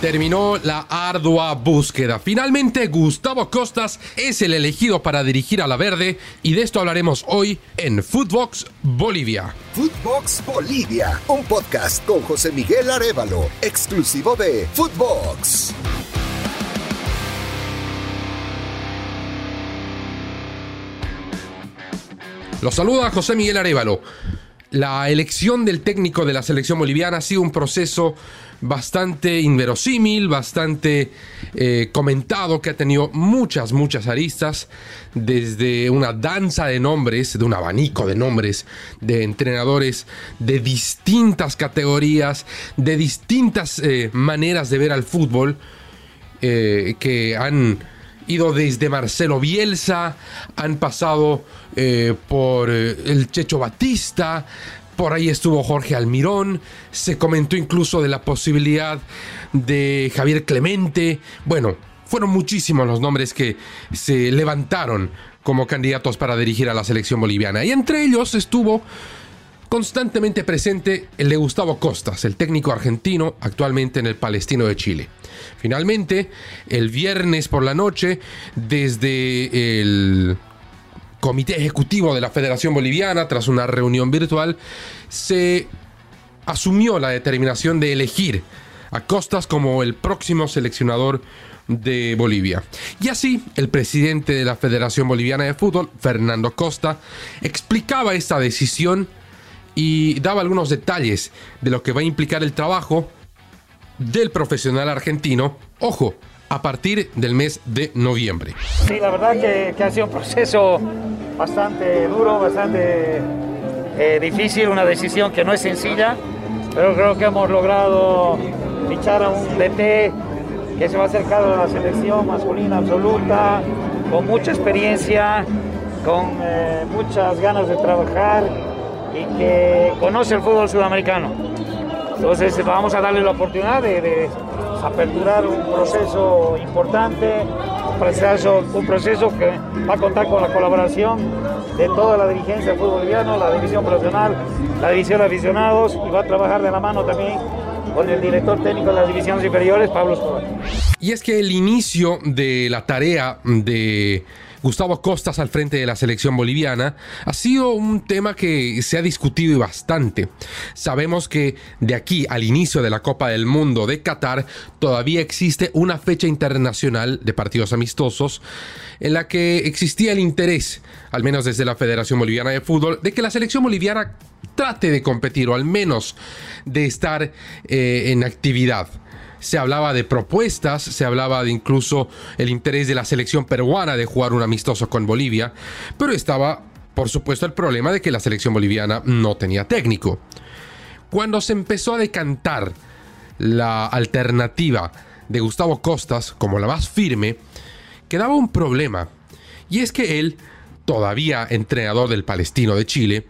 Terminó la ardua búsqueda. Finalmente Gustavo Costas es el elegido para dirigir a la Verde y de esto hablaremos hoy en Footbox Bolivia. Footbox Bolivia, un podcast con José Miguel Arevalo, exclusivo de Footbox. Los saluda José Miguel Arevalo. La elección del técnico de la selección boliviana ha sido un proceso bastante inverosímil, bastante eh, comentado, que ha tenido muchas, muchas aristas, desde una danza de nombres, de un abanico de nombres, de entrenadores de distintas categorías, de distintas eh, maneras de ver al fútbol, eh, que han ido desde Marcelo Bielsa, han pasado por el Checho Batista, por ahí estuvo Jorge Almirón, se comentó incluso de la posibilidad de Javier Clemente. Bueno, fueron muchísimos los nombres que se levantaron como candidatos para dirigir a la selección boliviana. Y entre ellos estuvo constantemente presente el de Gustavo Costas, el técnico argentino actualmente en el Palestino de Chile. Finalmente, el viernes por la noche, desde el comité ejecutivo de la Federación Boliviana, tras una reunión virtual, se asumió la determinación de elegir a Costas como el próximo seleccionador de Bolivia. Y así, el presidente de la Federación Boliviana de Fútbol, Fernando Costa, explicaba esta decisión y daba algunos detalles de lo que va a implicar el trabajo del profesional argentino. Ojo, a partir del mes de noviembre. Sí, la verdad que, ha sido un proceso bastante duro, bastante eh, difícil, una decisión que no es sencilla, pero creo que hemos logrado fichar a un DT que se va a acercar a la selección masculina absoluta, con mucha experiencia, con eh, muchas ganas de trabajar y que conoce el fútbol sudamericano. Entonces vamos a darle la oportunidad de aperturar un proceso importante, un proceso, un proceso que va a contar con la colaboración de toda la dirigencia del fútbol boliviano, la división profesional, la división de aficionados y va a trabajar de la mano también con el director técnico de las divisiones inferiores, Pablo Escobar. Y es que el inicio de la tarea de Gustavo Costas al frente de la selección boliviana, ha sido un tema que se ha discutido bastante. Sabemos que de aquí al inicio de la Copa del Mundo de Qatar todavía existe una fecha internacional de partidos amistosos en la que existía el interés, al menos desde la Federación Boliviana de Fútbol, de que la selección boliviana trate de competir o al menos de estar eh, en actividad se hablaba de propuestas, se hablaba de incluso el interés de la selección peruana de jugar un amistoso con Bolivia, pero estaba, por supuesto, el problema de que la selección boliviana no tenía técnico. Cuando se empezó a decantar la alternativa de Gustavo Costas como la más firme, quedaba un problema, y es que él, todavía entrenador del Palestino de Chile,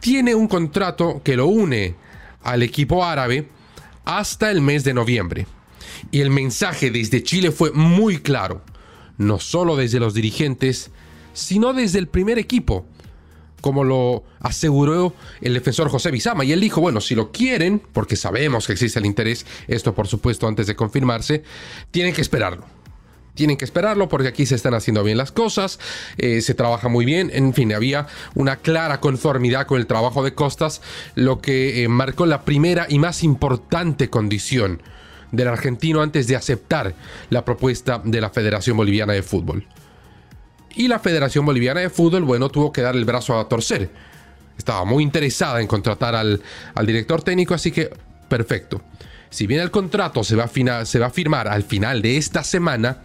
tiene un contrato que lo une al equipo árabe hasta el mes de noviembre. Y el mensaje desde Chile fue muy claro, no solo desde los dirigentes, sino desde el primer equipo, como lo aseguró el defensor José Bizama. Y él dijo, bueno, si lo quieren, porque sabemos que existe el interés, esto por supuesto antes de confirmarse, tienen que esperarlo tienen que esperarlo porque aquí se están haciendo bien las cosas, eh, se trabaja muy bien, en fin, había una clara conformidad con el trabajo de Costas, lo que eh, marcó la primera y más importante condición del argentino antes de aceptar la propuesta de la Federación Boliviana de Fútbol. Y la Federación Boliviana de Fútbol, bueno, tuvo que dar el brazo a torcer. Estaba muy interesada en contratar al, al director técnico, así que perfecto. Si bien el contrato se va, a se va a firmar al final de esta semana,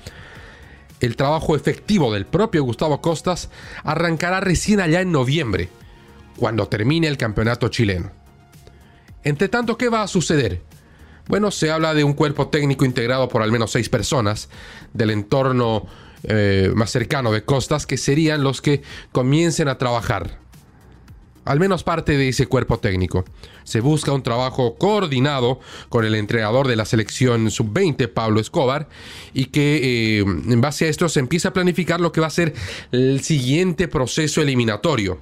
el trabajo efectivo del propio Gustavo Costas arrancará recién allá en noviembre, cuando termine el campeonato chileno. Entre tanto, ¿qué va a suceder? Bueno, se habla de un cuerpo técnico integrado por al menos seis personas del entorno eh, más cercano de Costas, que serían los que comiencen a trabajar al menos parte de ese cuerpo técnico. Se busca un trabajo coordinado con el entrenador de la selección sub-20, Pablo Escobar, y que eh, en base a esto se empieza a planificar lo que va a ser el siguiente proceso eliminatorio.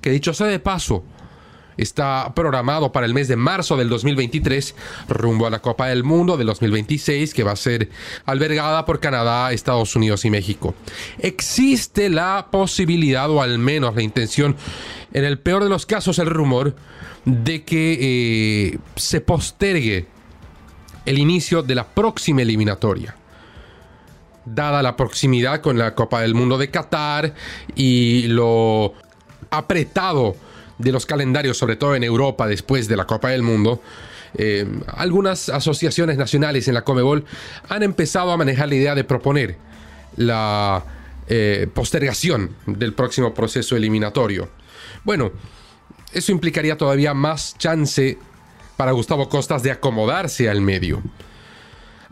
Que dicho sea de paso, está programado para el mes de marzo del 2023, rumbo a la Copa del Mundo del 2026, que va a ser albergada por Canadá, Estados Unidos y México. Existe la posibilidad, o al menos la intención, en el peor de los casos, el rumor, de que eh, se postergue el inicio de la próxima eliminatoria dada la proximidad con la Copa del Mundo de Qatar y lo apretado de los calendarios, sobre todo en Europa después de la Copa del Mundo, eh, algunas asociaciones nacionales en la Comebol han empezado a manejar la idea de proponer la eh, postergación del próximo proceso eliminatorio. Bueno, eso implicaría todavía más chance para Gustavo Costas de acomodarse al medio.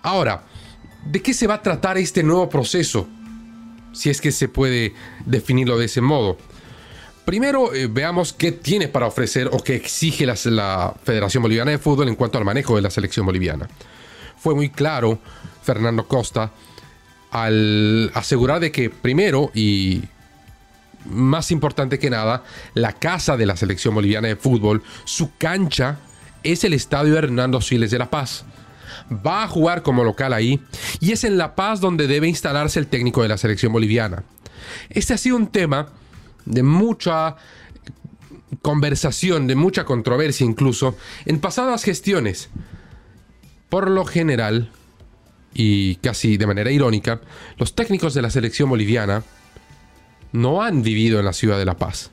Ahora, ¿de qué se va a tratar este nuevo proceso? Si es que se puede definirlo de ese modo. Primero eh, veamos qué tiene para ofrecer o qué exige la, Federación Boliviana de Fútbol en cuanto al manejo de la selección boliviana. Fue muy claro Fernando Costa al asegurar de que primero y más importante que nada, la casa de la selección boliviana de fútbol, su cancha es el estadio Hernando Siles de La Paz. Va a jugar como local ahí y es en La Paz donde debe instalarse el técnico de la selección boliviana. Este ha sido un tema de mucha conversación, de mucha controversia incluso, en pasadas gestiones. Por lo general, y casi de manera irónica, los técnicos de la selección boliviana no han vivido en la ciudad de La Paz.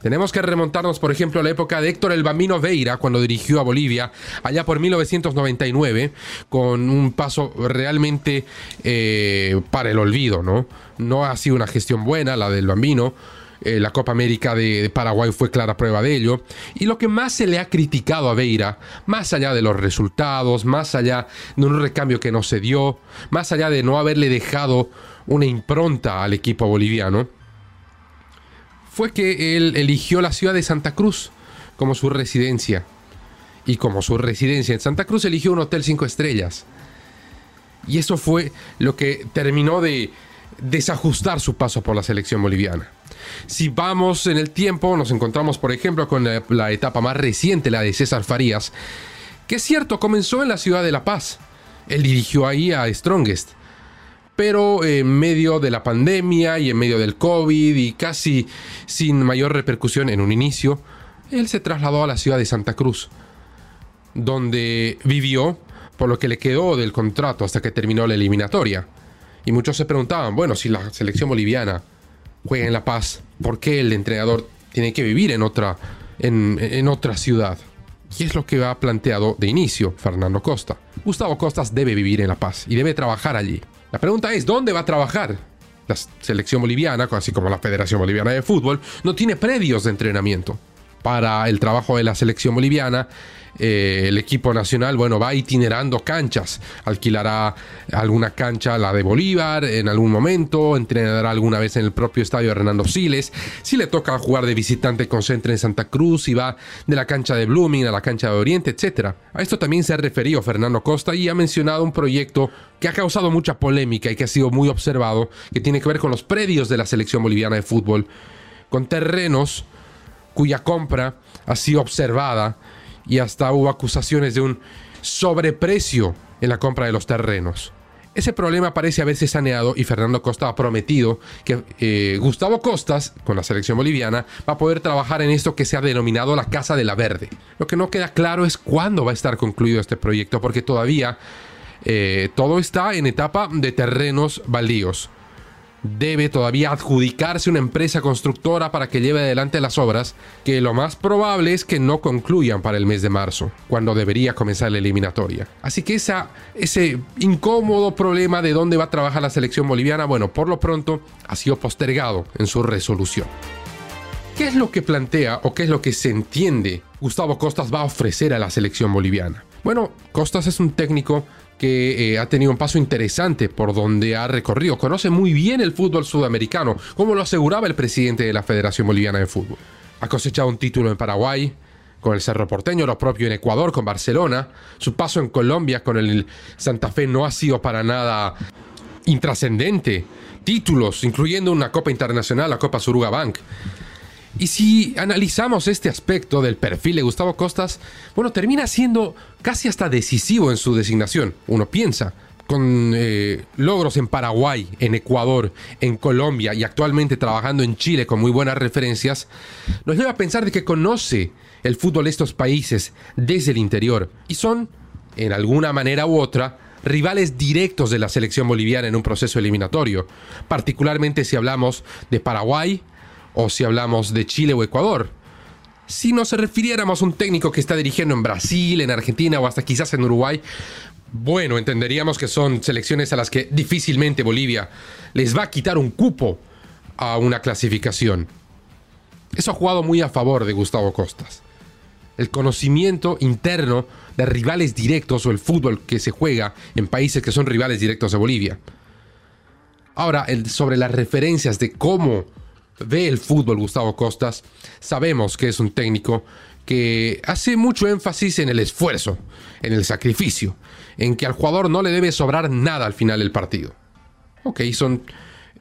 Tenemos que remontarnos, por ejemplo, a la época de Héctor el Bambino Veira, cuando dirigió a Bolivia, allá por 1999, con un paso realmente eh, para el olvido, ¿no? No ha sido una gestión buena la del Bambino. Eh, la Copa América de, Paraguay fue clara prueba de ello. Y lo que más se le ha criticado a Veira, más allá de los resultados, más allá de un recambio que no se dio, más allá de no haberle dejado una impronta al equipo boliviano, fue que él eligió la ciudad de Santa Cruz como su residencia. Y como su residencia en Santa Cruz eligió un hotel cinco estrellas. Y eso fue lo que terminó de desajustar su paso por la selección boliviana. Si vamos en el tiempo, nos encontramos por ejemplo con la, etapa más reciente, la de César Farías, que es cierto, comenzó en la ciudad de La Paz. Él dirigió ahí a Strongest pero en medio de la pandemia y en medio del COVID y casi sin mayor repercusión en un inicio, él se trasladó a la ciudad de Santa Cruz, donde vivió por lo que le quedó del contrato hasta que terminó la eliminatoria. Y muchos se preguntaban, bueno, si la selección boliviana juega en La Paz, ¿por qué el entrenador tiene que vivir en otra, en, otra ciudad? Y es lo que ha planteado de inicio Fernando Costa. Gustavo Costas debe vivir en La Paz y debe trabajar allí. La pregunta es, ¿dónde va a trabajar? La selección boliviana, así como la Federación Boliviana de Fútbol, no tiene predios de entrenamiento para el trabajo de la selección boliviana eh, el equipo nacional, bueno, va itinerando canchas, alquilará alguna cancha, la de Bolívar, en algún momento, entrenará alguna vez en el propio estadio de Hernando Siles. Si le toca jugar de visitante, concentra en Santa Cruz y va de la cancha de Blooming a la cancha de Oriente, etc. A esto también se ha referido Fernando Costa y ha mencionado un proyecto que ha causado mucha polémica y que ha sido muy observado, que tiene que ver con los predios de la selección boliviana de fútbol, con terrenos cuya compra ha sido observada y hasta hubo acusaciones de un sobreprecio en la compra de los terrenos. Ese problema parece haberse saneado y Fernando Costa ha prometido que eh, Gustavo Costas, con la selección boliviana, va a poder trabajar en esto que se ha denominado la Casa de la Verde. Lo que no queda claro es cuándo va a estar concluido este proyecto, porque todavía eh, todo está en etapa de terrenos baldíos debe todavía adjudicarse una empresa constructora para que lleve adelante las obras, que lo más probable es que no concluyan para el mes de marzo, cuando debería comenzar la eliminatoria. Así que ese incómodo problema de dónde va a trabajar la selección boliviana, bueno, por lo pronto ha sido postergado en su resolución. ¿Qué es lo que plantea o qué es lo que se entiende Gustavo Costas va a ofrecer a la selección boliviana? Bueno, Costas es un técnico que eh, ha tenido un paso interesante por donde ha recorrido. Conoce muy bien el fútbol sudamericano, como lo aseguraba el presidente de la Federación Boliviana de Fútbol. Ha cosechado un título en Paraguay, con el Cerro Porteño, lo propio en Ecuador, con Barcelona. Su paso en Colombia con el Santa Fe no ha sido para nada intrascendente. Títulos, incluyendo una Copa Internacional, la Copa Suruga Bank. Y si analizamos este aspecto del perfil de Gustavo Costas, bueno, termina siendo casi hasta decisivo en su designación. Uno piensa, con eh, logros en Paraguay, en Ecuador, en Colombia y actualmente trabajando en Chile con muy buenas referencias, nos lleva a pensar de que conoce el fútbol de estos países desde el interior y son, en alguna manera u otra, rivales directos de la selección boliviana en un proceso eliminatorio, particularmente si hablamos de Paraguay, o si hablamos de Chile o Ecuador. Si nos refiriéramos a un técnico que está dirigiendo en Brasil, en Argentina o hasta quizás en Uruguay, bueno, entenderíamos que son selecciones a las que difícilmente Bolivia les va a quitar un cupo a una clasificación. Eso ha jugado muy a favor de Gustavo Costas. El conocimiento interno de rivales directos o el fútbol que se juega en países que son rivales directos de Bolivia. Ahora, sobre las referencias de cómo ve el fútbol Gustavo Costas, sabemos que es un técnico que hace mucho énfasis en el esfuerzo, en el sacrificio, en que al jugador no le debe sobrar nada al final del partido. Ok, son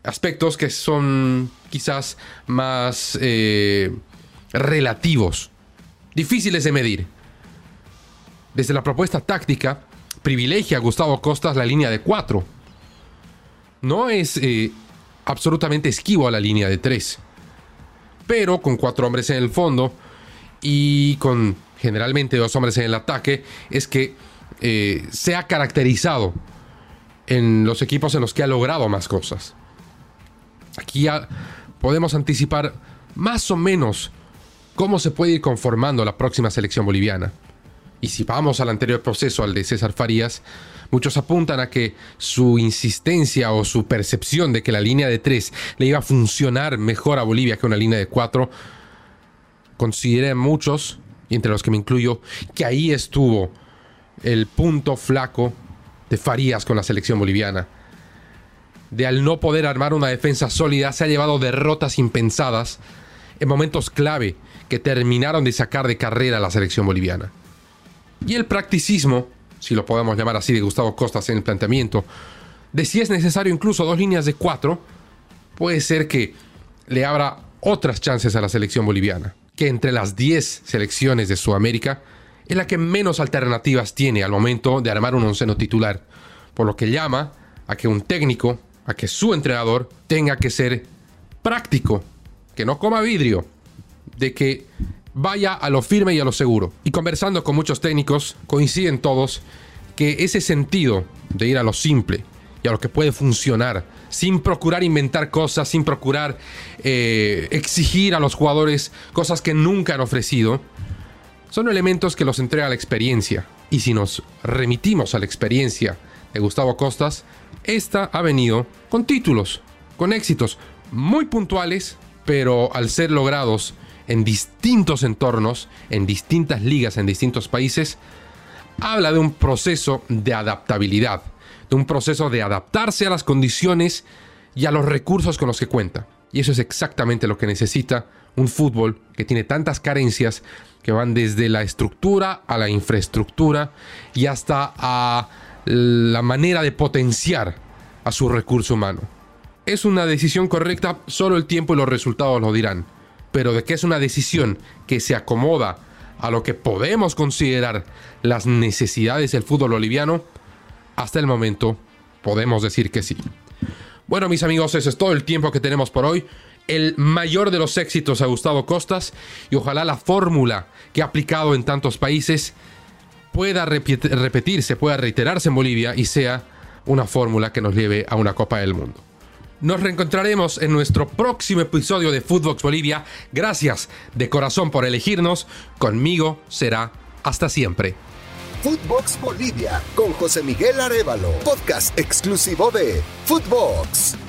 aspectos que son quizás más eh, relativos, difíciles de medir. Desde la propuesta táctica, privilegia a Gustavo Costas la línea de 4. No es eh, absolutamente esquivo a la línea de 3. Pero con cuatro hombres en el fondo y con generalmente dos hombres en el ataque, es que eh, se ha caracterizado en los equipos en los que ha logrado más cosas. Aquí ya podemos anticipar más o menos cómo se puede ir conformando la próxima selección boliviana. Y si vamos al anterior proceso, al de César Farías, Muchos apuntan a que su insistencia o su percepción de que la línea de 3 le iba a funcionar mejor a Bolivia que una línea de 4, consideran muchos, y entre los que me incluyo, que ahí estuvo el punto flaco de Farías con la selección boliviana. De al no poder armar una defensa sólida, se ha llevado derrotas impensadas en momentos clave que terminaron de sacar de carrera a la selección boliviana. Y el practicismo si lo podemos llamar así, de Gustavo Costas en el planteamiento, de si es necesario incluso dos líneas de cuatro, puede ser que le abra otras chances a la selección boliviana, que entre las 10 selecciones de Sudamérica es la que menos alternativas tiene al momento de armar un onceno titular, por lo que llama a que un técnico, a que su entrenador tenga que ser práctico, que no coma vidrio, de que vaya a lo firme y a lo seguro. Y conversando con muchos técnicos, coinciden todos que ese sentido de ir a lo simple y a lo que puede funcionar, sin procurar inventar cosas, sin procurar eh, exigir a los jugadores cosas que nunca han ofrecido, son elementos que los entrega la experiencia. Y si nos remitimos a la experiencia de Gustavo Costas, esta ha venido con títulos, con éxitos muy puntuales, pero al ser logrados en distintos entornos, en distintas ligas, en distintos países, habla de un proceso de adaptabilidad, de un proceso de adaptarse a las condiciones y a los recursos con los que cuenta. Y eso es exactamente lo que necesita un fútbol que tiene tantas carencias que van desde la estructura a la infraestructura y hasta a la manera de potenciar a su recurso humano. Es una decisión correcta, solo el tiempo y los resultados lo dirán pero de que es una decisión que se acomoda a lo que podemos considerar las necesidades del fútbol boliviano, hasta el momento podemos decir que sí. Bueno, mis amigos, ese es todo el tiempo que tenemos por hoy. El mayor de los éxitos a Gustavo Costas y ojalá la fórmula que ha aplicado en tantos países pueda repetirse, pueda reiterarse en Bolivia y sea una fórmula que nos lleve a una Copa del Mundo. Nos reencontraremos en nuestro próximo episodio de Footbox Bolivia. Gracias de corazón por elegirnos. Conmigo será hasta siempre. Footbox Bolivia con José Miguel Arevalo, podcast exclusivo de Footbox.